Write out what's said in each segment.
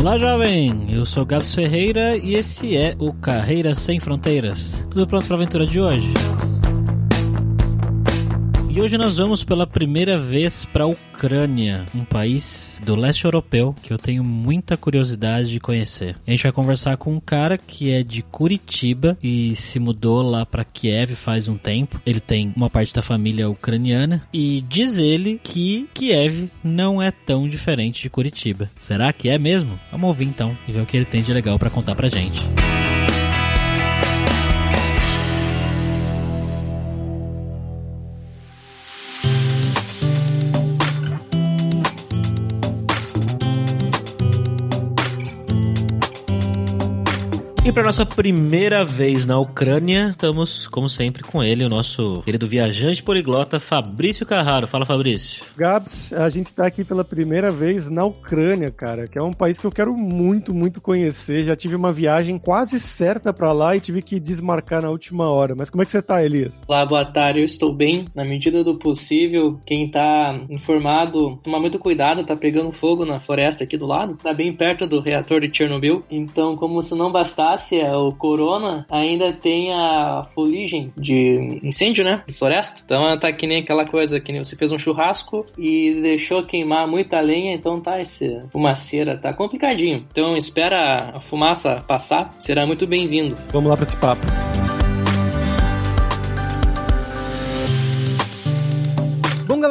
Olá, jovem! Eu sou Gabs Ferreira e esse é o Carreira Sem Fronteiras. Tudo pronto para a aventura de hoje? E hoje nós vamos pela primeira vez para a Ucrânia, um país do leste europeu que eu tenho muita curiosidade de conhecer. A gente vai conversar com um cara que é de Curitiba e se mudou lá para Kiev faz um tempo. Ele tem uma parte da família ucraniana e diz ele que Kiev não é tão diferente de Curitiba. Será que é mesmo? Vamos ouvir então e ver o que ele tem de legal para contar pra gente. E para nossa primeira vez na Ucrânia, estamos, como sempre, com ele, o nosso querido viajante poliglota Fabrício Carraro. Fala, Fabrício. Gabs, a gente tá aqui pela primeira vez na Ucrânia, cara, que é um país que eu quero muito, muito conhecer. Já tive uma viagem quase certa para lá e tive que desmarcar na última hora. Mas como é que você tá, Elias? Olá, boa tarde. Eu estou bem, na medida do possível. Quem tá informado, toma muito cuidado, tá pegando fogo na floresta aqui do lado. Tá bem perto do reator de Chernobyl. Então, como se não bastasse, o corona ainda tem a fuligem de incêndio, né? De floresta. Então tá que nem aquela coisa que nem você fez um churrasco e deixou queimar muita lenha, então tá esse fumaceira, tá complicadinho. Então espera a fumaça passar, será muito bem-vindo. Vamos lá para esse papo.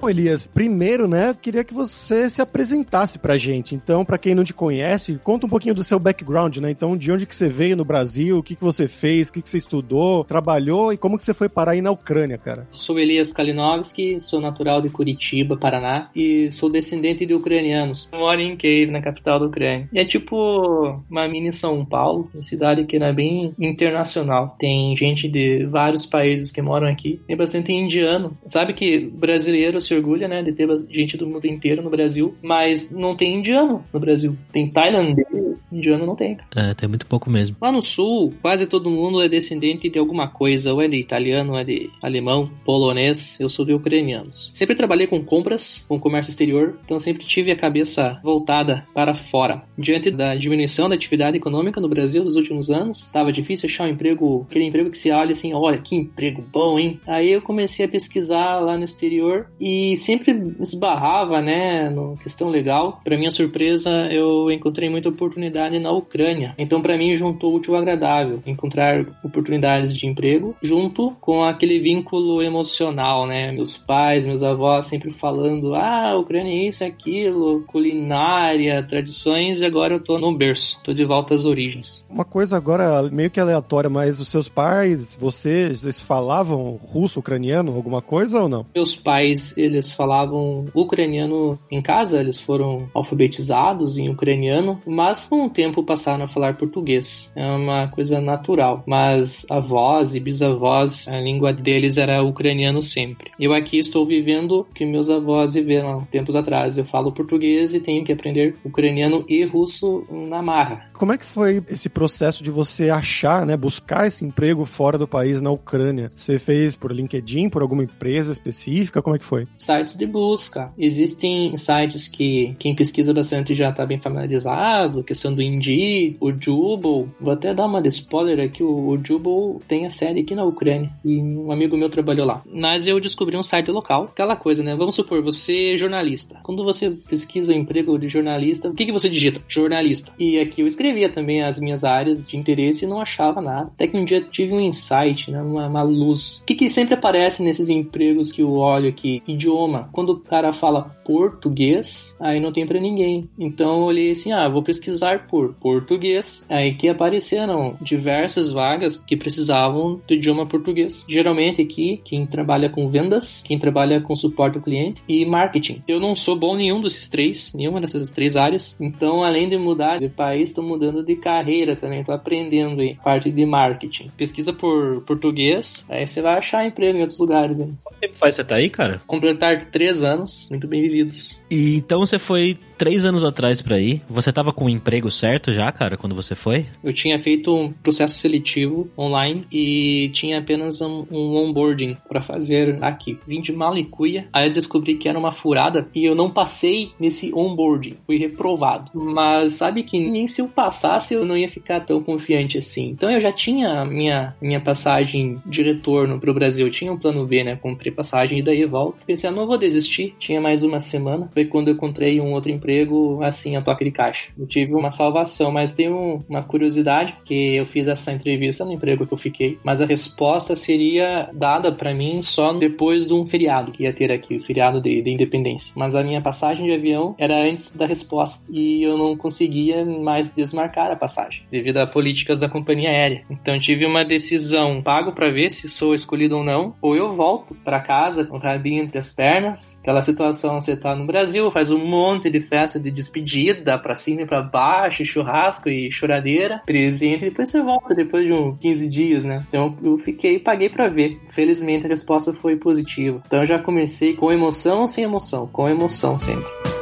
Bom, Elias, primeiro, né, queria que você se apresentasse pra gente. Então, para quem não te conhece, conta um pouquinho do seu background, né? Então, de onde que você veio no Brasil, o que que você fez, o que que você estudou, trabalhou e como que você foi parar aí na Ucrânia, cara? Sou Elias Kalinowski, sou natural de Curitiba, Paraná, e sou descendente de ucranianos. Moro em Kiev, na capital da Ucrânia. É tipo uma mini São Paulo, uma cidade que é bem internacional. Tem gente de vários países que moram aqui. Tem bastante indiano. Sabe que brasileiros se orgulha, né, de ter gente do mundo inteiro no Brasil, mas não tem indiano no Brasil. Tem tailandês, indiano não tem. É, tem muito pouco mesmo. Lá no sul, quase todo mundo é descendente de alguma coisa, ou é de italiano, ou é de alemão, polonês, eu sou de ucranianos. Sempre trabalhei com compras, com comércio exterior, então sempre tive a cabeça voltada para fora. Diante da diminuição da atividade econômica no Brasil nos últimos anos, estava difícil achar um emprego, aquele emprego que se olha assim, olha, que emprego bom, hein? Aí eu comecei a pesquisar lá no exterior e e sempre esbarrava, né, no questão legal. Para minha surpresa, eu encontrei muita oportunidade na Ucrânia. Então, para mim, juntou útil ao agradável, encontrar oportunidades de emprego junto com aquele vínculo emocional, né? Meus pais, meus avós sempre falando: "Ah, Ucrânia é isso, é aquilo, culinária, tradições", e agora eu tô no berço, tô de volta às origens. Uma coisa agora meio que aleatória, mas os seus pais, vocês, eles falavam russo, ucraniano, alguma coisa ou não? Meus pais, eles falavam ucraniano em casa, eles foram alfabetizados em ucraniano, mas com o tempo passaram a falar português. É uma coisa natural. Mas avós e bisavós, a língua deles era ucraniano sempre. Eu aqui estou vivendo o que meus avós viveram tempos atrás. Eu falo português e tenho que aprender ucraniano e russo na marra. Como é que foi esse processo de você achar, né, buscar esse emprego fora do país na Ucrânia? Você fez por LinkedIn, por alguma empresa específica? Como é que foi? Sites de busca. Existem sites que quem pesquisa bastante já está bem familiarizado, questão do Indeed, o Jubal. Vou até dar uma spoiler aqui, o, o Jubal tem a sede aqui na Ucrânia e um amigo meu trabalhou lá. Mas eu descobri um site local, aquela coisa, né? Vamos supor, você é jornalista. Quando você pesquisa emprego de jornalista, o que, que você digita? Jornalista. E aqui eu escrevia também as minhas áreas de interesse e não achava nada. Até que um dia tive um insight, né? uma, uma luz. O que, que sempre aparece nesses empregos que eu olho aqui? idioma. Quando o cara fala português, aí não tem para ninguém. Então eu olhei assim, ah, vou pesquisar por português. Aí que apareceram diversas vagas que precisavam do idioma português. Geralmente aqui, quem trabalha com vendas, quem trabalha com suporte ao cliente e marketing. Eu não sou bom em nenhum desses três, nenhuma dessas três áreas. Então, além de mudar de país, estou mudando de carreira também, estou aprendendo aí, parte de marketing. Pesquisa por português, aí você vai achar emprego em outros lugares. Hein? Quanto tempo faz você tá aí, cara? Completar três anos, muito bem vividos. E então você foi três anos atrás para ir. Você tava com o emprego certo já, cara, quando você foi? Eu tinha feito um processo seletivo online e tinha apenas um, um onboarding para fazer aqui. Vim de Malicuia, aí eu descobri que era uma furada e eu não passei nesse onboarding. Fui reprovado. Mas sabe que nem se eu passasse eu não ia ficar tão confiante assim. Então eu já tinha minha minha passagem de retorno pro Brasil. Eu tinha um plano B, né? Comprei passagem e daí volta. Pensei, ah, não vou desistir. Tinha mais uma semana. Foi quando eu encontrei um outro emprego assim, a toque de caixa. Eu tive uma salvação, mas tem um, uma curiosidade que eu fiz essa entrevista no emprego que eu fiquei, mas a resposta seria dada para mim só depois de um feriado que ia ter aqui, o feriado de, de independência. Mas a minha passagem de avião era antes da resposta e eu não conseguia mais desmarcar a passagem devido a políticas da companhia aérea. Então tive uma decisão, pago para ver se sou escolhido ou não, ou eu volto para casa o rabinho entre as pernas. Aquela situação você tá no Brasil, faz um monte de festa de despedida para cima e para baixo, churrasco e choradeira, presente, e depois você volta depois de uns 15 dias, né? Então eu fiquei e paguei para ver. Felizmente a resposta foi positiva. Então eu já comecei com emoção sem emoção? Com emoção sempre.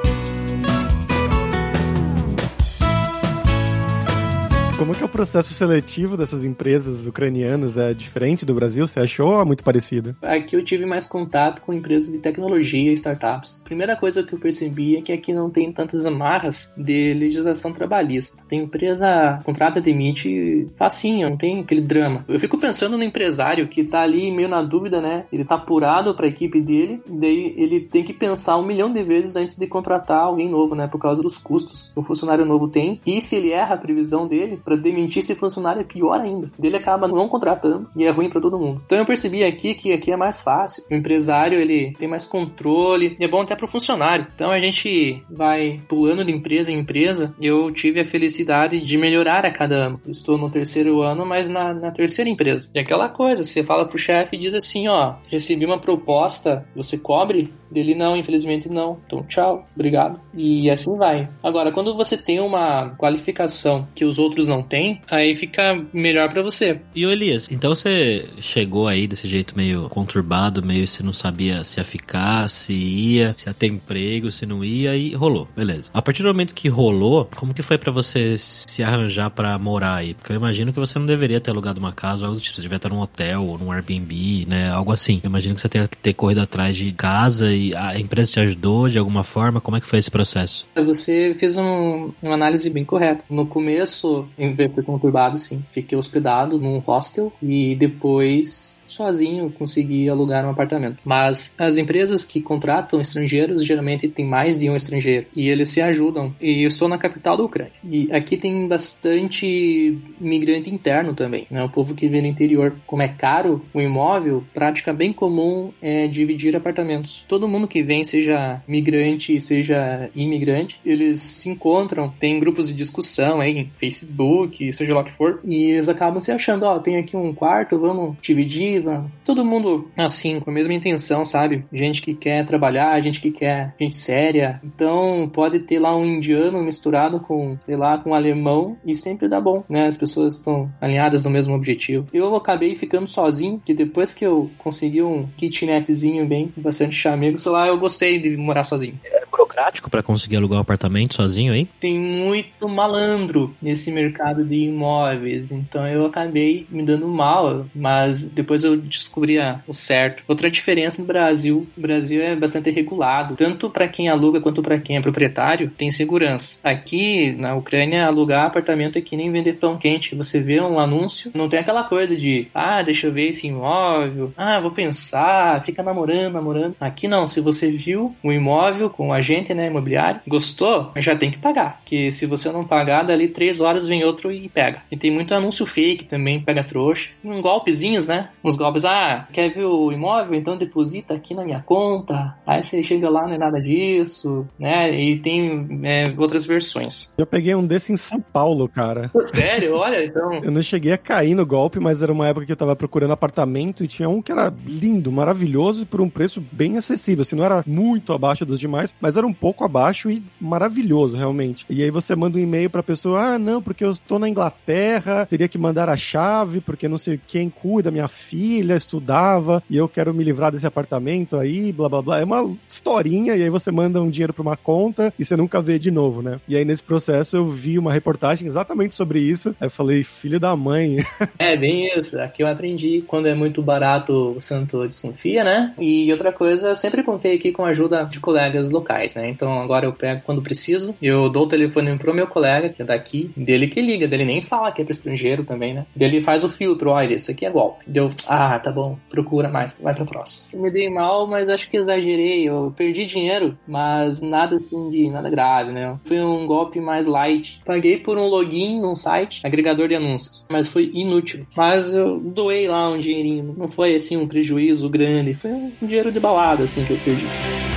Como que é o processo seletivo dessas empresas ucranianas? É diferente do Brasil? Você achou ou é muito parecido? Aqui eu tive mais contato com empresas de tecnologia e startups. Primeira coisa que eu percebi é que aqui não tem tantas amarras de legislação trabalhista. Tem empresa, contrata, demite facinho, não tem aquele drama. Eu fico pensando no empresário que tá ali meio na dúvida, né? Ele tá apurado para a equipe dele, daí ele tem que pensar um milhão de vezes antes de contratar alguém novo, né? Por causa dos custos que o funcionário novo tem. E se ele erra a previsão dele, para demitir esse funcionário é pior ainda. Ele acaba não contratando e é ruim para todo mundo. Então eu percebi aqui que aqui é mais fácil. O empresário ele tem mais controle e é bom até para o funcionário. Então a gente vai pulando de empresa em empresa. Eu tive a felicidade de melhorar a cada ano. Estou no terceiro ano, mas na, na terceira empresa. E aquela coisa, você fala pro chefe e diz assim, ó, recebi uma proposta, você cobre? Dele não, infelizmente não. Então tchau, obrigado. E assim vai. Agora, quando você tem uma qualificação que os outros não têm, aí fica melhor para você. E o Elias, então você chegou aí desse jeito meio conturbado, meio se não sabia se ia ficar, se ia, se ia ter emprego, se não ia e rolou, beleza. A partir do momento que rolou, como que foi para você se arranjar para morar aí? Porque eu imagino que você não deveria ter alugado uma casa ou algo do tipo, você devia estar num hotel ou num Airbnb, né, algo assim. Eu imagino que você tenha que ter corrido atrás de casa e a empresa te ajudou de alguma forma? Como é que foi esse processo? Você fez um, uma análise bem correta. No começo, foi conturbado, sim. Fiquei hospedado num hostel e depois sozinho conseguir alugar um apartamento. Mas as empresas que contratam estrangeiros geralmente tem mais de um estrangeiro e eles se ajudam. E eu estou na capital da Ucrânia. E aqui tem bastante imigrante interno também, né? O povo que vem do interior. Como é caro o imóvel, prática bem comum é dividir apartamentos. Todo mundo que vem, seja migrante, seja imigrante, eles se encontram, tem grupos de discussão aí, Facebook, seja lá o que for, e eles acabam se achando, ó, oh, tem aqui um quarto, vamos dividir, todo mundo assim, com a mesma intenção, sabe? Gente que quer trabalhar, gente que quer gente séria. Então pode ter lá um indiano misturado com, sei lá, com um alemão e sempre dá bom, né? As pessoas estão alinhadas no mesmo objetivo. Eu acabei ficando sozinho, que depois que eu consegui um kitnetzinho bem, bastante chamego, sei lá, eu gostei de morar sozinho. Era burocrático para conseguir alugar um apartamento sozinho aí? Tem muito malandro nesse mercado de imóveis, então eu acabei me dando mal, mas depois eu descobria o certo. Outra diferença no Brasil, o Brasil é bastante regulado, tanto para quem aluga quanto para quem é proprietário, tem segurança. Aqui na Ucrânia, alugar apartamento é que nem vender pão quente. Você vê um anúncio, não tem aquela coisa de, ah, deixa eu ver esse imóvel, ah, vou pensar, fica namorando, namorando. Aqui não, se você viu o imóvel com o agente né, imobiliário. Gostou? Já tem que pagar. Que se você não pagar, dali três horas vem outro e pega. E tem muito anúncio fake também, pega trouxa. Um golpezinhos, né? Uns golpes, ah, quer ver o imóvel? Então deposita aqui na minha conta. Aí você chega lá, não é nada disso, né? E tem é, outras versões. Eu peguei um desse em São Paulo, cara. Sério? Olha, então. Eu não cheguei a cair no golpe, mas era uma época que eu tava procurando apartamento e tinha um que era lindo, maravilhoso e por um preço bem acessível. Assim, não era muito abaixo dos demais, mas era um pouco abaixo e maravilhoso, realmente. E aí você manda um e-mail pra pessoa: ah, não, porque eu estou na Inglaterra, teria que mandar a chave, porque não sei quem cuida, minha filha estudava e eu quero me livrar desse apartamento aí, blá blá blá. É uma historinha, e aí você manda um dinheiro pra uma conta e você nunca vê de novo, né? E aí nesse processo eu vi uma reportagem exatamente sobre isso. Aí eu falei, filho da mãe. É, bem isso. Aqui eu aprendi. Quando é muito barato, o santo desconfia, né? E outra coisa, sempre contei aqui com a ajuda de colegas locais, né? Então agora eu pego quando preciso, eu dou o telefone pro meu colega, que é daqui, dele que liga, dele nem fala que é pro estrangeiro também, né? Dele faz o filtro, olha, isso aqui é golpe. Deu, ah, tá bom, procura mais, vai pro próximo. Eu me dei mal, mas acho que exagerei, eu perdi dinheiro, mas nada assim de nada grave, né? Foi um golpe mais light. Paguei por um login num site, agregador de anúncios, mas foi inútil. Mas eu doei lá um dinheirinho, não foi assim um prejuízo grande, foi um dinheiro de balada assim que eu perdi.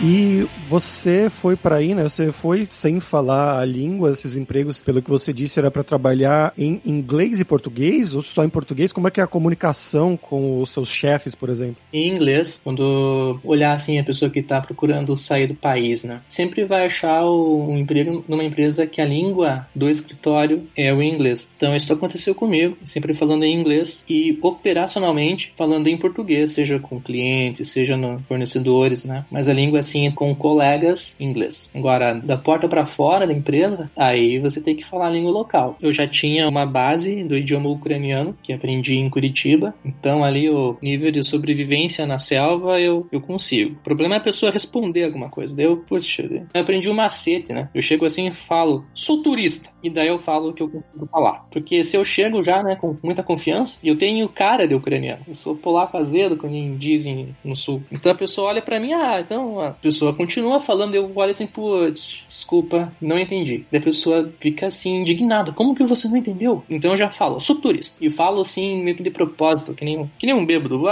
E você foi para aí, né? Você foi sem falar a língua, esses empregos, pelo que você disse, era para trabalhar em inglês e português ou só em português? Como é que é a comunicação com os seus chefes, por exemplo? Em inglês, quando olhar assim a pessoa que está procurando sair do país, né? Sempre vai achar um emprego numa empresa que a língua do escritório é o inglês. Então isso aconteceu comigo, sempre falando em inglês e operacionalmente falando em português, seja com clientes, seja no fornecedores, né? Mas a língua assim com colegas inglês. Agora, da porta para fora da empresa, aí você tem que falar a língua local. Eu já tinha uma base do idioma ucraniano que aprendi em Curitiba, então ali o nível de sobrevivência na selva eu, eu consigo. O problema é a pessoa responder alguma coisa. Daí eu, puxa, eu aprendi um macete, né? Eu chego assim e falo, sou turista. E daí eu falo o que eu consigo falar. Porque se eu chego já, né, com muita confiança, e eu tenho cara de ucraniano. Eu sou polaco azedo, como dizem no sul. Então a pessoa olha para mim, ah, então a pessoa continua falando, eu olho assim, putz, desculpa, não entendi. Daí a pessoa fica assim, indignada. Como que você não entendeu? Então eu já falo, sou turista. E falo assim, meio que de propósito, que nem, que nem um bêbado.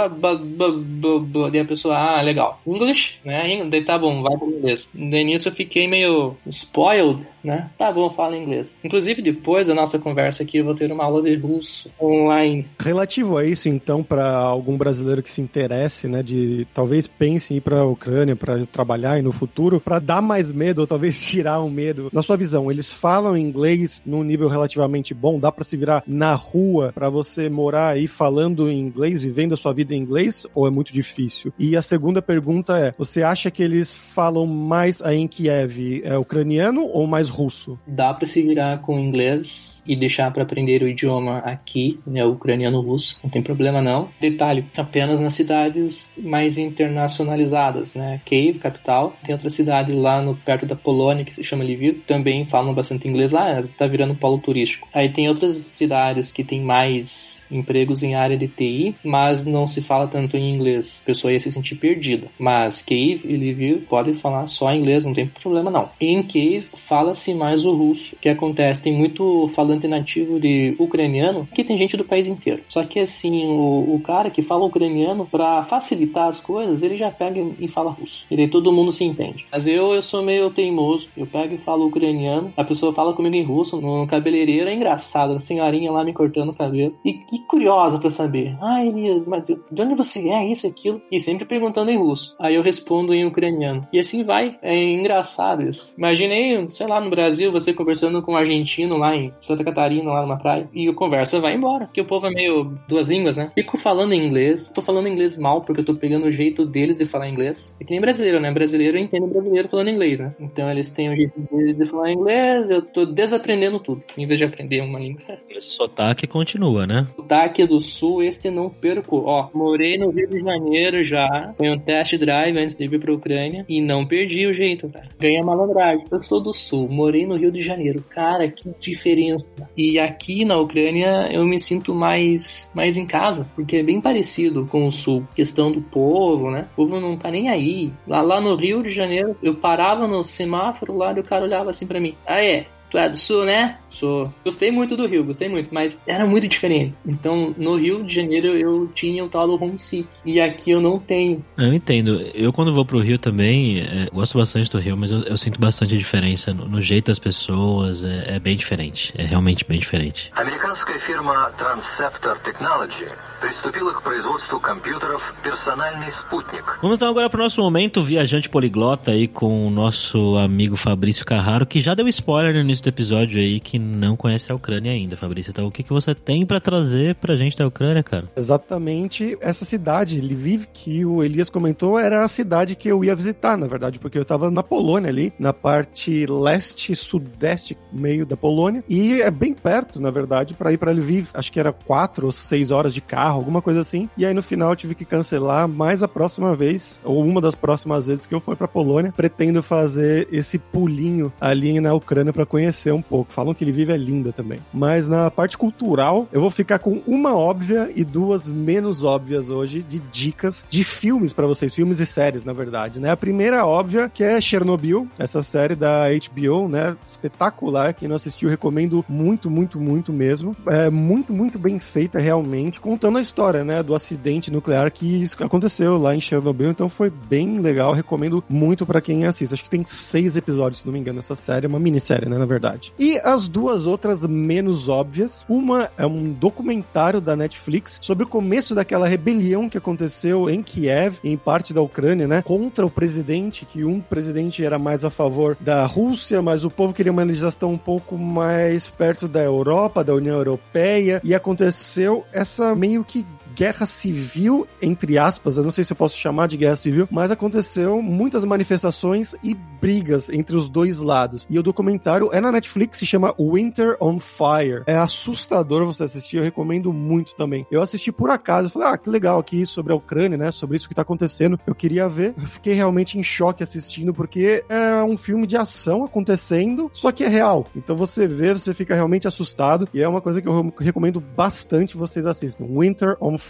Daí a pessoa, ah, legal. English, né? Daí tá bom, vai pro inglês. Daí nisso eu fiquei meio spoiled, né? Tá bom, fala inglês. Inclusive, depois da nossa conversa aqui, eu vou ter uma aula de russo online. Relativo a isso, então, para algum brasileiro que se interesse, né, de talvez pense em ir para a Ucrânia para trabalhar e no futuro, para dar mais medo ou talvez tirar um medo. Na sua visão, eles falam inglês num nível relativamente bom? Dá para se virar na rua para você morar aí falando em inglês, vivendo a sua vida em inglês, ou é muito difícil? E a segunda pergunta é: você acha que eles falam mais aí em Kiev é ucraniano ou mais russo? Dá para se virar com inglês e deixar para aprender o idioma aqui, né, ucraniano-russo, não tem problema não. Detalhe, apenas nas cidades mais internacionalizadas, né, Kiev, capital, tem outra cidade lá no perto da Polônia que se chama Lviv, também falam bastante inglês lá, tá virando polo turístico. Aí tem outras cidades que tem mais empregos em área de TI, mas não se fala tanto em inglês. A pessoa ia se sentir perdida. Mas Kiev e Lviv podem falar só inglês, não tem problema não. Em Kiev fala-se mais o russo, que acontece, tem muito falante nativo de ucraniano, que tem gente do país inteiro. Só que assim, o, o cara que fala ucraniano, para facilitar as coisas, ele já pega e fala russo. E daí todo mundo se entende. Mas eu, eu sou meio teimoso, eu pego e falo ucraniano, a pessoa fala comigo em russo, no cabeleireiro é engraçado, a senhorinha lá me cortando o cabelo. E, e curiosa para saber. Ah, Elias, mas de onde você é? Isso, aquilo. E sempre perguntando em russo. Aí eu respondo em ucraniano. E assim vai. É engraçado isso. Imaginei, sei lá, no Brasil, você conversando com um argentino lá em Santa Catarina, lá numa praia. E a conversa vai embora. Porque o povo é meio duas línguas, né? Fico falando em inglês. Tô falando inglês mal porque eu tô pegando o jeito deles de falar inglês. É que nem brasileiro, né? Brasileiro entende brasileiro falando inglês, né? Então eles têm o jeito deles de falar inglês. Eu tô desaprendendo tudo. Em vez de aprender uma língua. Esse sotaque continua, né? Sotaque do sul, este não perco. Ó, morei no Rio de Janeiro já, foi um test drive antes de vir pra Ucrânia e não perdi o jeito, cara. Ganhei a malandragem. Eu sou do sul, morei no Rio de Janeiro. Cara, que diferença. E aqui na Ucrânia eu me sinto mais, mais em casa, porque é bem parecido com o sul. Questão do povo, né? O povo não tá nem aí. Lá, lá no Rio de Janeiro, eu parava no semáforo lá e o cara olhava assim para mim. Ah, é? tu é do Sul, né? Sou. Gostei muito do Rio, gostei muito, mas era muito diferente. Então, no Rio de Janeiro eu tinha o tal do homesick e aqui eu não tenho. Eu entendo. Eu quando vou pro Rio também, é, gosto bastante do Rio, mas eu, eu sinto bastante a diferença no, no jeito das pessoas, é, é bem diferente. É realmente bem diferente. Americanos que firma Transceptor Technology приступила к производству компьютеров «Персональный спутник». Vamos então agora para o nosso momento viajante poliglota aí com o nosso amigo Fabrício Carraro, que já deu spoiler no início do episódio aí, que não conhece a Ucrânia ainda, Fabrício. Então o que, que você tem para trazer pra gente da Ucrânia, cara? Exatamente essa cidade, Lviv, que o Elias comentou, era a cidade que eu ia visitar, na verdade, porque eu tava na Polônia ali, na parte leste, sudeste, meio da Polônia, e é bem perto, na verdade, para ir para Lviv. Acho que era quatro ou seis horas de carro carro, alguma coisa assim. E aí no final tive que cancelar, mas a próxima vez, ou uma das próximas vezes que eu for pra Polônia, pretendo fazer esse pulinho ali na Ucrânia para conhecer um pouco. Falam que ele vive é linda também. Mas na parte cultural, eu vou ficar com uma óbvia e duas menos óbvias hoje de dicas de filmes para vocês, filmes e séries, na verdade, né? A primeira óbvia, que é Chernobyl, essa série da HBO, né? Espetacular, quem não assistiu, recomendo muito, muito, muito mesmo. É muito, muito bem feita realmente, contando a história, né, do acidente nuclear que isso aconteceu lá em Chernobyl, então foi bem legal, recomendo muito para quem assiste. Acho que tem seis episódios, se não me engano, essa série, é uma minissérie, né, na verdade. E as duas outras menos óbvias, uma é um documentário da Netflix sobre o começo daquela rebelião que aconteceu em Kiev, em parte da Ucrânia, né, contra o presidente, que um presidente era mais a favor da Rússia, mas o povo queria uma legislação um pouco mais perto da Europa, da União Europeia, e aconteceu essa meio que guerra civil, entre aspas, eu não sei se eu posso chamar de guerra civil, mas aconteceu muitas manifestações e brigas entre os dois lados. E o documentário é na Netflix, se chama Winter on Fire. É assustador você assistir, eu recomendo muito também. Eu assisti por acaso, falei, ah, que legal aqui sobre a Ucrânia, né, sobre isso que tá acontecendo. Eu queria ver, eu fiquei realmente em choque assistindo, porque é um filme de ação acontecendo, só que é real. Então você vê, você fica realmente assustado, e é uma coisa que eu recomendo bastante vocês assistam. Winter on Fire.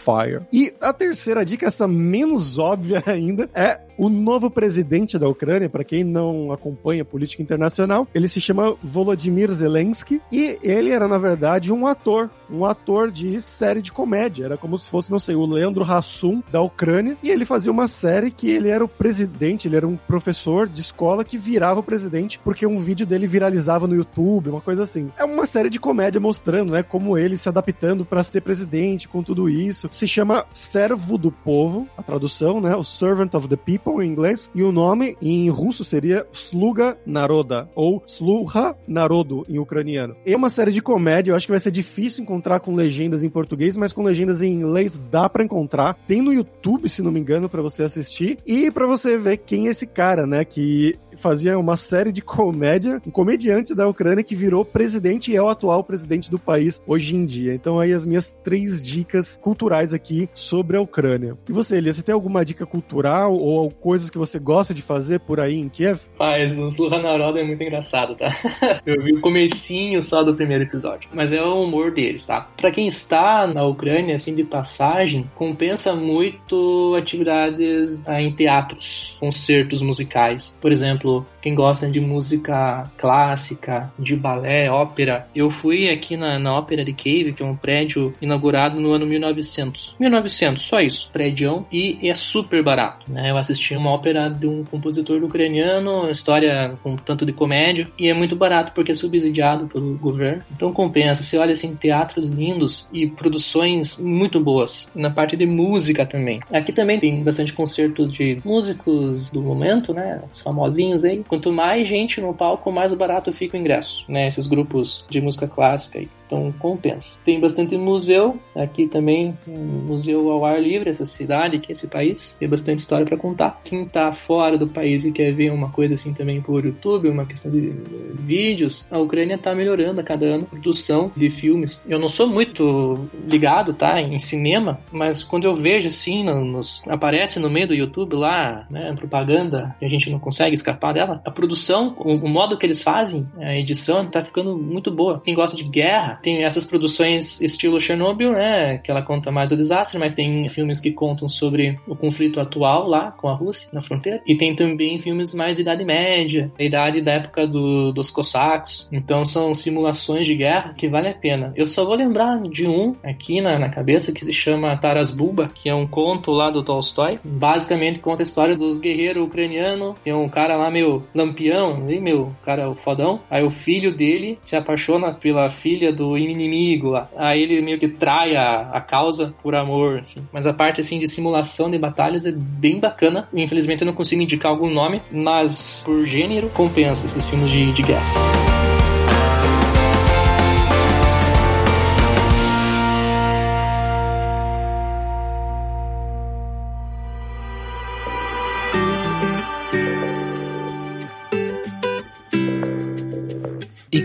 E a terceira dica, essa menos óbvia ainda, é o novo presidente da Ucrânia, para quem não acompanha política internacional, ele se chama Volodymyr Zelensky e ele era, na verdade, um ator, um ator de série de comédia. Era como se fosse, não sei, o Leandro Hassum da Ucrânia e ele fazia uma série que ele era o presidente, ele era um professor de escola que virava o presidente porque um vídeo dele viralizava no YouTube, uma coisa assim. É uma série de comédia mostrando, né, como ele se adaptando para ser presidente com tudo isso. Se chama Servo do Povo, a tradução, né, o Servant of the People em inglês, e o nome em russo seria Sluga Naroda, ou Sluha Narodu em ucraniano. É uma série de comédia, eu acho que vai ser difícil encontrar com legendas em português, mas com legendas em inglês dá para encontrar. Tem no YouTube, se não me engano, para você assistir, e para você ver quem é esse cara, né, que fazia uma série de comédia, um comediante da Ucrânia que virou presidente e é o atual presidente do país hoje em dia. Então aí as minhas três dicas culturais aqui sobre a Ucrânia. E você, Elias, você tem alguma dica cultural ou coisas que você gosta de fazer por aí em Kiev? Paz, o Sluhanaroda é muito engraçado, tá? Eu vi o comecinho só do primeiro episódio, mas é o humor deles, tá? Pra quem está na Ucrânia, assim, de passagem, compensa muito atividades ah, em teatros, concertos musicais. Por exemplo, exemplo, quem gosta de música clássica, de balé, ópera, eu fui aqui na, na Ópera de Cave, que é um prédio inaugurado no ano 1900. 1900, só isso, prédio, e é super barato, né? Eu assisti uma ópera de um compositor ucraniano, história com tanto de comédia, e é muito barato porque é subsidiado pelo governo. Então compensa. Você olha assim, teatros lindos e produções muito boas. Na parte de música também. Aqui também tem bastante concerto de músicos do momento, né? Os famosinhos Quanto mais gente no palco, mais barato fica o ingresso, né? Esses grupos de música clássica aí. Então compensa. Tem bastante museu, aqui também um museu ao ar livre, essa cidade, aqui, esse país. Tem bastante história para contar. Quem tá fora do país e quer ver uma coisa assim também por YouTube, uma questão de vídeos, a Ucrânia tá melhorando a cada ano a produção de filmes. Eu não sou muito ligado, tá, em cinema, mas quando eu vejo assim, nos, aparece no meio do YouTube lá, né, propaganda, que a gente não consegue escapar dela, a produção, o, o modo que eles fazem, a edição, tá ficando muito boa. Quem gosta de guerra, tem essas produções estilo Chernobyl, né, que ela conta mais o desastre, mas tem filmes que contam sobre o conflito atual lá com a Rússia, na fronteira, e tem também filmes mais de Idade Média, da idade da época do, dos cossacos. Então são simulações de guerra que vale a pena. Eu só vou lembrar de um aqui na, na cabeça que se chama Taras Bulba, que é um conto lá do Tolstói. Basicamente conta a história dos guerreiros ucranianos. Tem um cara lá meio lampião, meu cara fodão. Aí o filho dele se apaixona pela filha do inimigo lá. Aí ele meio que trai a, a causa por amor, assim. Mas a parte assim de simulação de batalhas é bem bacana. Infelizmente eu não consigo indicar algum nome, mas por gênero compensa esses filmes de, de guerra.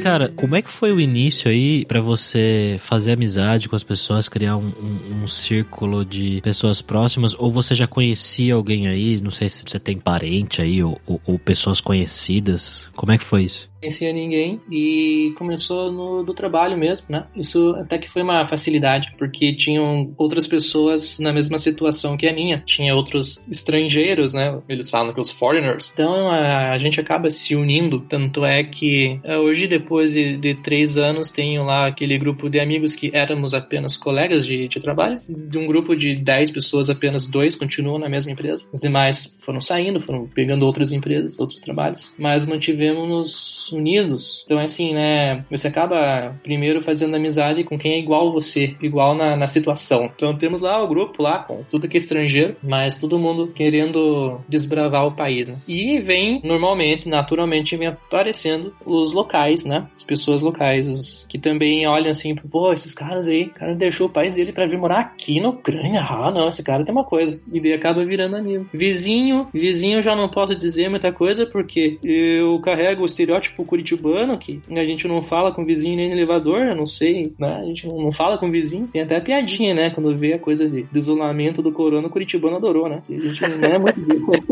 Cara, como é que foi o início aí para você fazer amizade com as pessoas, criar um, um, um, círculo de pessoas próximas? Ou você já conhecia alguém aí? Não sei se você tem parente aí ou, ou, ou pessoas conhecidas. Como é que foi isso? Conhecia ninguém e começou no do trabalho mesmo, né? Isso até que foi uma facilidade, porque tinham outras pessoas na mesma situação que a minha. Tinha outros estrangeiros, né? Eles falam que os foreigners. Então a, a gente acaba se unindo. Tanto é que é, hoje, depois de, de, três anos, tenho lá aquele grupo de amigos que éramos apenas colegas de, de trabalho. De um grupo de dez pessoas, apenas dois continuam na mesma empresa. Os demais foram saindo, foram pegando outras empresas, outros trabalhos. Mas mantivemos unidos. Então é assim, né? Você acaba primeiro fazendo amizade com quem é igual a você, igual na, na situação. Então temos lá o grupo lá com tudo que é estrangeiro, mas todo mundo querendo desbravar o país, né? E vem normalmente, naturalmente, vem aparecendo os locais, né? As pessoas locais que também olham assim, pô, esses caras aí, o cara deixou o país dele para vir morar aqui na Ucrânia. Ah, não, esse cara tem uma coisa. E daí acaba virando amigo. Vizinho, vizinho já não posso dizer muita coisa porque eu carrego o estereótipo tipo curitibano, que a gente não fala com vizinho nem no elevador, eu não sei, né? A gente não fala com vizinho. Tem até piadinha, né? Quando vê a coisa de, de isolamento do corona, o curitibano adorou, né? A gente não é muito.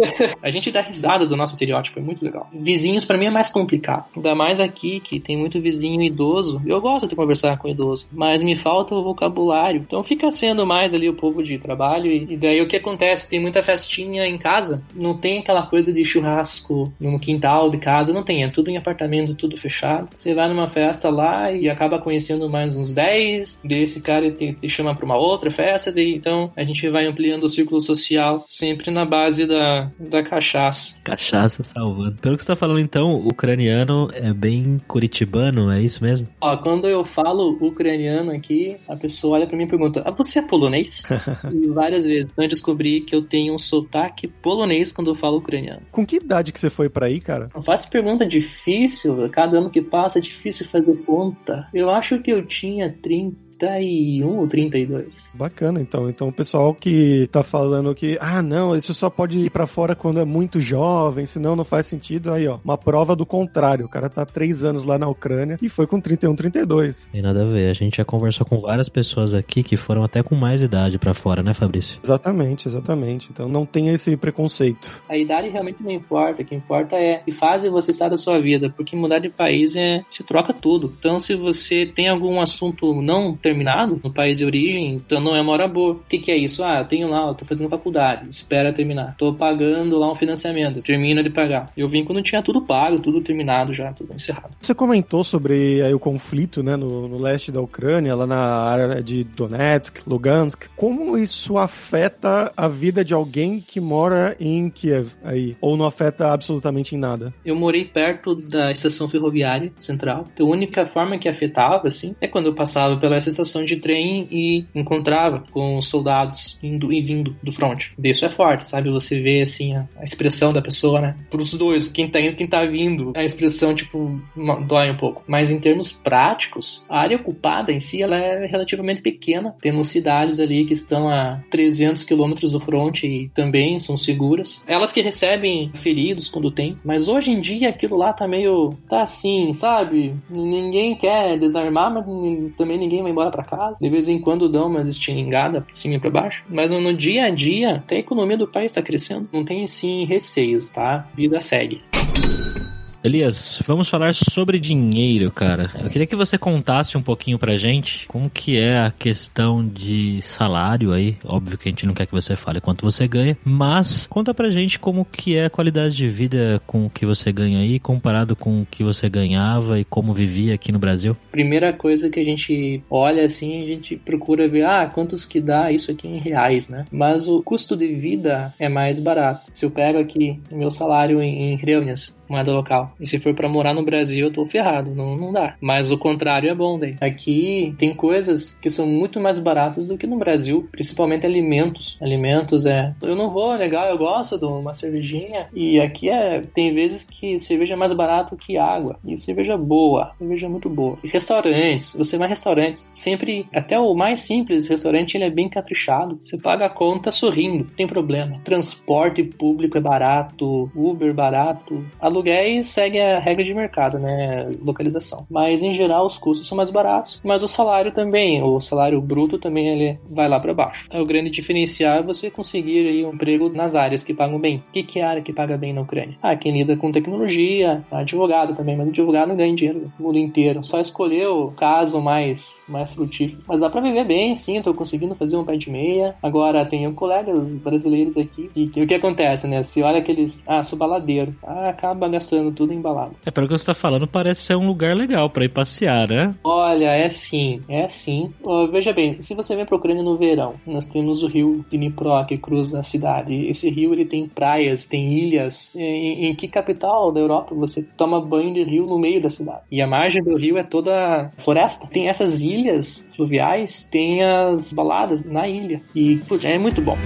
a gente dá risada do nosso estereótipo, é muito legal. Vizinhos para mim é mais complicado. Ainda mais aqui, que tem muito vizinho idoso. Eu gosto de conversar com idoso, mas me falta o vocabulário. Então fica sendo mais ali o povo de trabalho. E, e daí o que acontece? Tem muita festinha em casa, não tem aquela coisa de churrasco no quintal de casa, não tem, é tudo em apartamento apartamento tudo fechado. Você vai numa festa lá e acaba conhecendo mais uns 10, desse cara te, te chama para uma outra festa, daí, então a gente vai ampliando o círculo social sempre na base da, da cachaça. Cachaça salvando. Pelo que você tá falando então, o ucraniano é bem curitibano, é isso mesmo? Ó, quando eu falo ucraniano aqui, a pessoa olha para mim e pergunta: ah, você é polonês? e várias vezes. Então eu descobri que eu tenho um sotaque polonês quando eu falo ucraniano. Com que idade que você foi para aí, cara? Não faço pergunta difícil difícil, cada ano que passa é difícil fazer conta. Eu acho que eu tinha 30 31 ou 32. Bacana, então. Então o pessoal que tá falando que, ah, não, isso só pode ir para fora quando é muito jovem, senão não faz sentido. Aí, ó, uma prova do contrário. O cara tá três anos lá na Ucrânia e foi com 31, 32. Tem nada a ver. A gente já conversou com várias pessoas aqui que foram até com mais idade para fora, né, Fabrício? Exatamente, exatamente. Então não tem esse preconceito. A idade realmente não importa. O que importa é que fase você está da sua vida, porque mudar de país é se troca tudo. Então se você tem algum assunto não terminado no país de origem, então não é mora boa. O que, que é isso? Ah, eu tenho lá, eu tô fazendo faculdade, espera terminar. Tô pagando lá um financiamento, termina de pagar. Eu vim quando tinha tudo pago, tudo terminado já, tudo encerrado. Você comentou sobre aí, o conflito né, no, no leste da Ucrânia, lá na área de Donetsk, Lugansk. Como isso afeta a vida de alguém que mora em Kiev aí? Ou não afeta absolutamente em nada? Eu morei perto da estação ferroviária central. Então, a única forma que afetava, assim, é quando eu passava pela estação estação de trem e encontrava com os soldados indo e vindo do front. Isso é forte, sabe? Você vê assim a, a expressão da pessoa, né? Para os dois, quem tá indo, quem tá vindo, a expressão tipo dói um pouco. Mas em termos práticos, a área ocupada em si ela é relativamente pequena. Temos cidades ali que estão a 300 quilômetros do front e também são seguras. Elas que recebem feridos quando tem, mas hoje em dia aquilo lá tá meio tá assim, sabe? Ninguém quer desarmar, mas também ninguém vai embora para casa. De vez em quando dão umas estilingada pra cima e pra baixo. Mas no, dia a dia, até a economia do país tá crescendo. Não tem assim receios, tá? Vida segue. Elias, vamos falar sobre dinheiro, cara. Eu queria que você contasse um pouquinho pra gente como que é a questão de salário aí. Óbvio que a gente não quer que você fale quanto você ganha, mas conta pra gente como que é a qualidade de vida com o que você ganha aí, comparado com o que você ganhava e como vivia aqui no Brasil. Primeira coisa que a gente olha assim, a gente procura ver, ah, quantos que dá isso aqui em reais, né? Mas o custo de vida é mais barato. Se eu pego aqui meu salário em, em moeda local. E se for para morar no Brasil, eu tô ferrado, não, não dá. Mas o contrário é bom daí. Aqui tem coisas que são muito mais baratas do que no Brasil, principalmente alimentos. Alimentos é. Eu não vou negar, eu gosto de uma cervejinha. E aqui é. Tem vezes que cerveja é mais barato que água. E cerveja boa, cerveja muito boa. E restaurantes, você vai restaurantes, sempre, até o mais simples restaurante, ele é bem caprichado. Você paga a conta sorrindo, não tem problema. Transporte público é barato, Uber barato, aluguel aluguéis segue a regra de mercado, né? Localização. Mas em geral os custos são mais baratos, mas o salário também, o salário bruto também ele vai lá para baixo. É o grande diferencial é você conseguir aí um emprego nas áreas que pagam bem. O que, que é a área que paga bem na Ucrânia? Ah, quem lida com tecnologia, advogado também, mas advogado não ganha dinheiro no mundo inteiro. Só escolher o caso mais, mais frutífero. Mas dá para viver bem, sim, tô conseguindo fazer um pé de meia. Agora tenho colegas brasileiros aqui e, e o que acontece, né? Se olha aqueles, ah, sou baladeiro, ah, acaba gastando tudo embalado. É, pelo que você tá falando, parece ser um lugar legal para ir passear, né? Olha, é sim, é sim. Uh, veja bem, se você vem procurando no verão, nós temos o rio Dnipro que cruza a cidade. Esse rio ele tem praias, tem ilhas. Em, em que capital da Europa você toma banho de rio no meio da cidade? E a margem do rio é toda floresta. Tem essas ilhas fluviais, tem as baladas na ilha. E putz, é muito bom.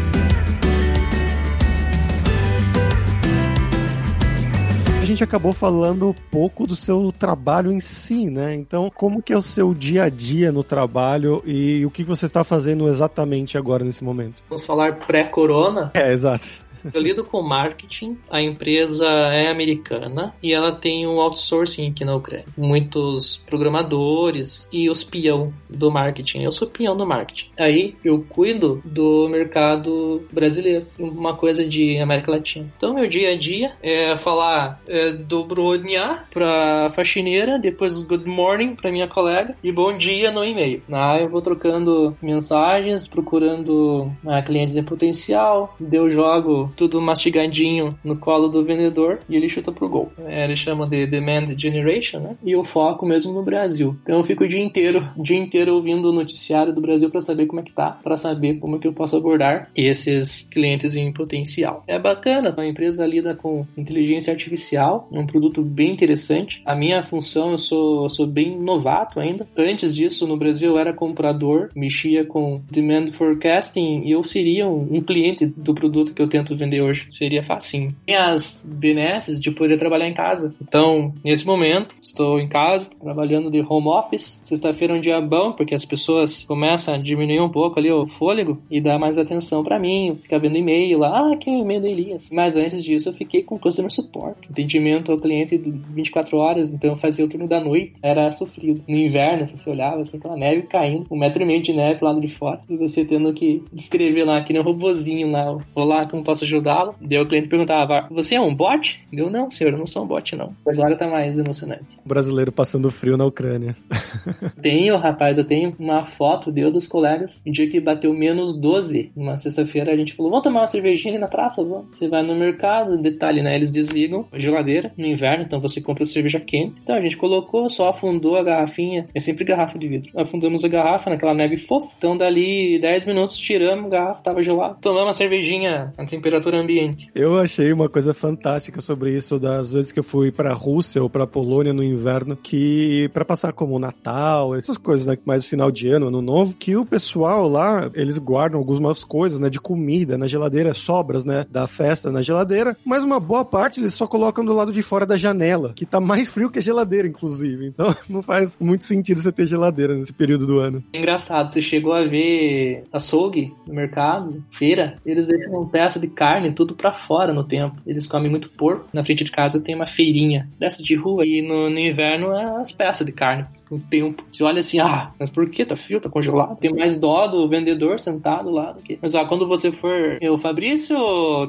A gente acabou falando pouco do seu trabalho em si, né? Então, como que é o seu dia a dia no trabalho e o que você está fazendo exatamente agora nesse momento? Vamos falar pré-corona? É, exato. Eu lido com marketing, a empresa é americana e ela tem um outsourcing aqui na Ucrânia. Muitos programadores e os peão do marketing. Eu sou peão do marketing. Aí eu cuido do mercado brasileiro, uma coisa de América Latina. Então meu dia a dia é falar é, dobrodnia pra faxineira, depois good morning pra minha colega e bom dia no e-mail. Ah, eu vou trocando mensagens, procurando ah, clientes em potencial, eu jogo tudo mastigadinho no colo do vendedor e ele chuta pro gol. É, eles chamam de demand generation, né? E eu foco mesmo no Brasil. Então eu fico o dia inteiro, dia inteiro ouvindo o noticiário do Brasil para saber como é que tá, para saber como é que eu posso abordar esses clientes em potencial. É bacana, a empresa lida com inteligência artificial, um produto bem interessante. A minha função, eu sou, eu sou bem novato ainda. Antes disso, no Brasil, eu era comprador, mexia com demand forecasting e eu seria um, um cliente do produto que eu tento vender vender hoje. Seria facinho. Tem as benesses de poder trabalhar em casa. Então, nesse momento, estou em casa, trabalhando de home office. Sexta-feira é um dia bom, porque as pessoas começam a diminuir um pouco ali o fôlego e dar mais atenção para mim, ficar vendo e-mail lá, ah, que é o e-mail da Elias. Mas antes disso, eu fiquei com customer support, atendimento ao cliente de 24 horas, então eu fazia o turno da noite, era sofrido. No inverno, você olhava assim, aquela neve caindo, um metro e meio de neve lá de fora, e você tendo que descrever lá, que nem um robozinho lá, olá, como posso ajudá-lo. Daí o cliente perguntava: Você é um bot? Eu não, senhor, eu não sou um bot, não. Agora tá mais emocionante. O brasileiro passando frio na Ucrânia. tenho, rapaz, eu tenho uma foto deu dos colegas. Um dia que bateu menos 12. Numa sexta-feira a gente falou: Vamos tomar uma cervejinha ali na praça? Vamos. Você vai no mercado, detalhe, né? Eles desligam a geladeira no inverno, então você compra cerveja quente. Então a gente colocou, só afundou a garrafinha. É sempre garrafa de vidro. Afundamos a garrafa naquela neve fofa. Então dali 10 minutos tiramos a garrafa, tava gelado. Tomamos uma cervejinha a temperatura temperatura ambiente. Eu achei uma coisa fantástica sobre isso das vezes que eu fui pra Rússia ou pra Polônia no inverno, que para passar como Natal, essas coisas, né, mais final de ano, ano novo, que o pessoal lá, eles guardam algumas coisas, né, de comida na geladeira, sobras, né, da festa na geladeira, mas uma boa parte eles só colocam do lado de fora da janela, que tá mais frio que a geladeira, inclusive. Então não faz muito sentido você ter geladeira nesse período do ano. Engraçado, você chegou a ver açougue no mercado, feira, eles deixam peça de carne tudo pra fora no tempo. Eles comem muito porco. Na frente de casa tem uma feirinha dessa de rua e no, no inverno é as peças de carne o tempo. Você olha assim, ah, mas por que? Tá frio, tá congelado. Tem mais dó do vendedor sentado lá do que. Mas ó, quando você for. O Fabrício,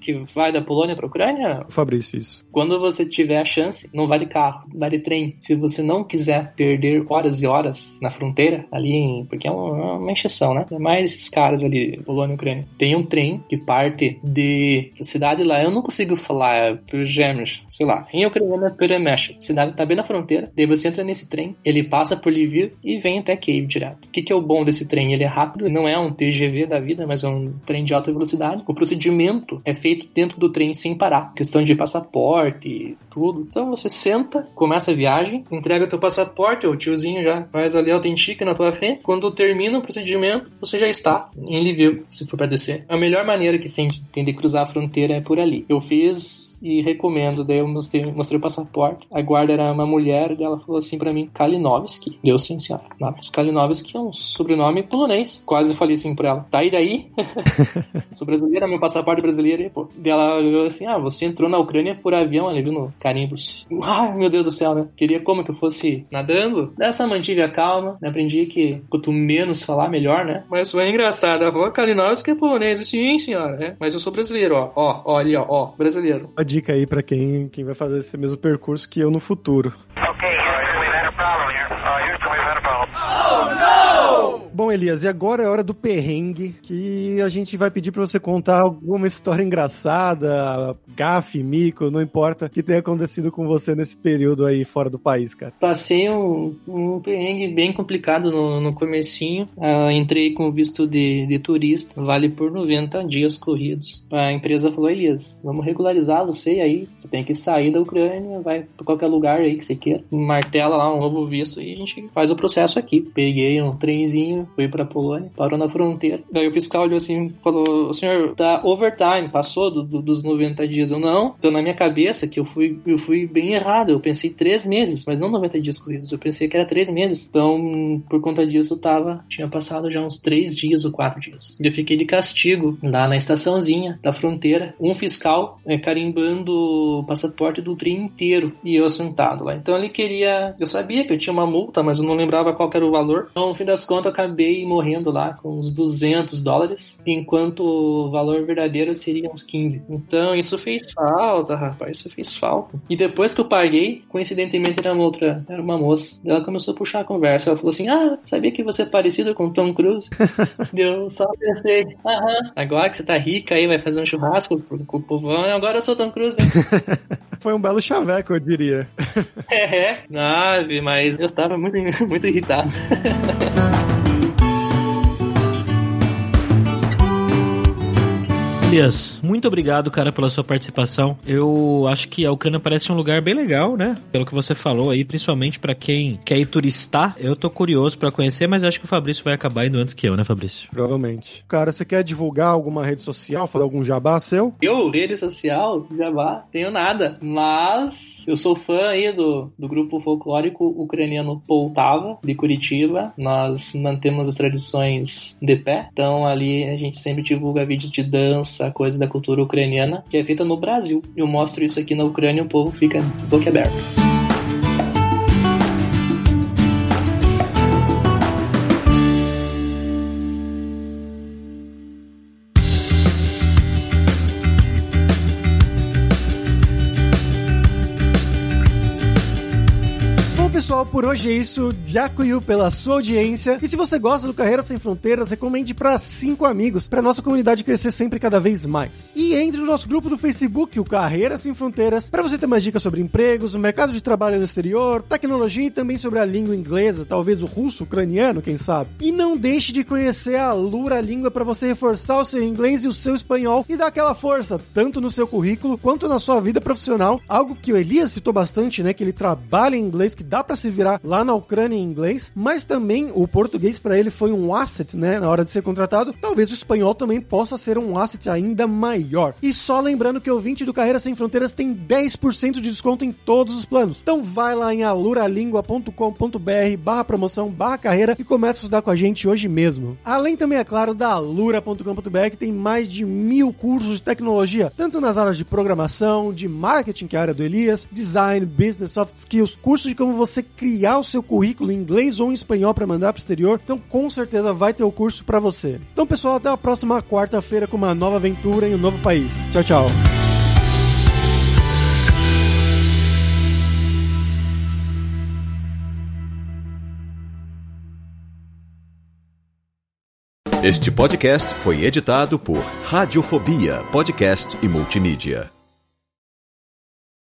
que vai da Polônia pra Ucrânia. O Fabrício, isso. Quando você tiver a chance, não vai de carro, vai de trem. Se você não quiser perder horas e horas na fronteira, ali em. Porque é uma, uma encheção, né? É mais esses caras ali, Polônia e Ucrânia. Tem um trem que parte de. cidade lá, eu não consigo falar, é Gêmeos, sei lá. Em ucraniano é Peremesha. A cidade tá bem na fronteira. Daí você entra nesse trem, ele passa passa por Lviv e vem até Kiev direto. O que, que é o bom desse trem? Ele é rápido, não é um TGV da vida, mas é um trem de alta velocidade. O procedimento é feito dentro do trem sem parar. Questão de passaporte, tudo. Então você senta, começa a viagem, entrega teu passaporte, o tiozinho já faz ali, autentica na tua frente. Quando termina o procedimento, você já está em Lviv, se for para descer. A melhor maneira que se tem de cruzar a fronteira é por ali. Eu fiz e recomendo. Daí eu mostrei, mostrei o passaporte. A guarda era uma mulher e ela falou assim para mim, Kalinowski. Deu sim, senhora. Mas Kalinowski é um sobrenome polonês. Quase falei assim pra ela, tá aí daí? Sou brasileira, meu passaporte é brasileiro. E, pô. Daí ela olhou assim, ah, você entrou na Ucrânia por avião, ali viu no carimbos. Ai, meu Deus do céu, né? Queria como que eu fosse nadando. Dessa mantive a calma. Aprendi que quanto menos falar, melhor, né? Mas foi engraçado. Ela falou, Kalinowski é polonês. Sim, senhora. É, mas eu sou brasileiro, ó. Ó, ó ali, ó, ó. Brasileiro dica aí para quem, quem vai fazer esse mesmo percurso que eu no futuro. Okay, we've had a problem here. Uh, Houston, we've had a problem. Oh, no! Bom, Elias, e agora é hora do perrengue, que a gente vai pedir para você contar alguma história engraçada, gafe, mico, não importa, que tenha acontecido com você nesse período aí fora do país, cara. Passei um, um perrengue bem complicado no, no comecinho. Uh, entrei com visto de, de turista, vale por 90 dias corridos. A empresa falou, Elias, vamos regularizar você aí, você tem que sair da Ucrânia, vai para qualquer lugar aí que você queira. Martela lá um novo visto e a gente faz o processo aqui. Peguei um trenzinho foi pra Polônia, parou na fronteira. Daí o fiscal olhou assim falou: O senhor tá overtime, passou do, do, dos 90 dias. Eu não, então na minha cabeça que eu fui, eu fui bem errado. Eu pensei três meses, mas não 90 dias corridos. Eu pensei que era três meses. Então, por conta disso, eu tava, tinha passado já uns três dias ou quatro dias. Eu fiquei de castigo lá na estaçãozinha da fronteira. Um fiscal é, carimbando o passaporte do trem inteiro e eu sentado lá. Então ele queria. Eu sabia que eu tinha uma multa, mas eu não lembrava qual era o valor. Então, no fim das contas, eu acabei acabei morrendo lá com uns 200 dólares, enquanto o valor verdadeiro seria uns 15. Então isso fez falta, rapaz, isso fez falta. E depois que eu paguei, coincidentemente era uma outra, era uma moça. Ela começou a puxar a conversa. Ela falou assim: Ah, sabia que você é parecido com Tom Cruise? Deu só pensei, aham, agora que você tá rica aí, vai fazer um churrasco com o povão, agora eu sou Tom Cruise. Foi um belo chaveco, eu diria. é, é, nave, mas eu tava muito, muito irritado. Elias, muito obrigado, cara, pela sua participação. Eu acho que a Ucrânia parece um lugar bem legal, né? Pelo que você falou aí, principalmente para quem quer ir turistar. Eu tô curioso para conhecer, mas acho que o Fabrício vai acabar indo antes que eu, né, Fabrício? Provavelmente. Cara, você quer divulgar alguma rede social, fazer algum jabá seu? Eu, rede social, jabá, tenho nada. Mas eu sou fã aí do, do grupo folclórico ucraniano Poltava, de Curitiba. Nós mantemos as tradições de pé. Então ali a gente sempre divulga vídeos de dança, essa coisa da cultura ucraniana que é feita no Brasil. Eu mostro isso aqui na Ucrânia e o povo fica boquiaberto. Pessoal, por hoje é isso. Dziakuyu pela sua audiência. E se você gosta do Carreira Sem Fronteiras, recomende para cinco amigos, para nossa comunidade crescer sempre cada vez mais. E entre no nosso grupo do Facebook, o Carreira Sem Fronteiras, para você ter mais dicas sobre empregos, o mercado de trabalho no exterior, tecnologia e também sobre a língua inglesa, talvez o russo, ucraniano, quem sabe. E não deixe de conhecer a Lura Língua para você reforçar o seu inglês e o seu espanhol e dar aquela força, tanto no seu currículo quanto na sua vida profissional. Algo que o Elias citou bastante, né? Que ele trabalha em inglês, que dá para se virar lá na Ucrânia em inglês, mas também o português para ele foi um asset, né? Na hora de ser contratado. Talvez o espanhol também possa ser um asset ainda maior. E só lembrando que o 20 do Carreira Sem Fronteiras tem 10% de desconto em todos os planos. Então vai lá em aluralingua.com.br barra promoção barra carreira e começa a estudar com a gente hoje mesmo. Além também, é claro, da alura.com.br que tem mais de mil cursos de tecnologia, tanto nas áreas de programação, de marketing, que é a área do Elias, design, business, soft skills, cursos de como você criar o seu currículo em inglês ou em espanhol para mandar para o exterior. Então, com certeza vai ter o curso para você. Então, pessoal, até a próxima quarta-feira com uma nova aventura em um novo país. Tchau, tchau. Este podcast foi editado por Radiofobia, podcast e multimídia.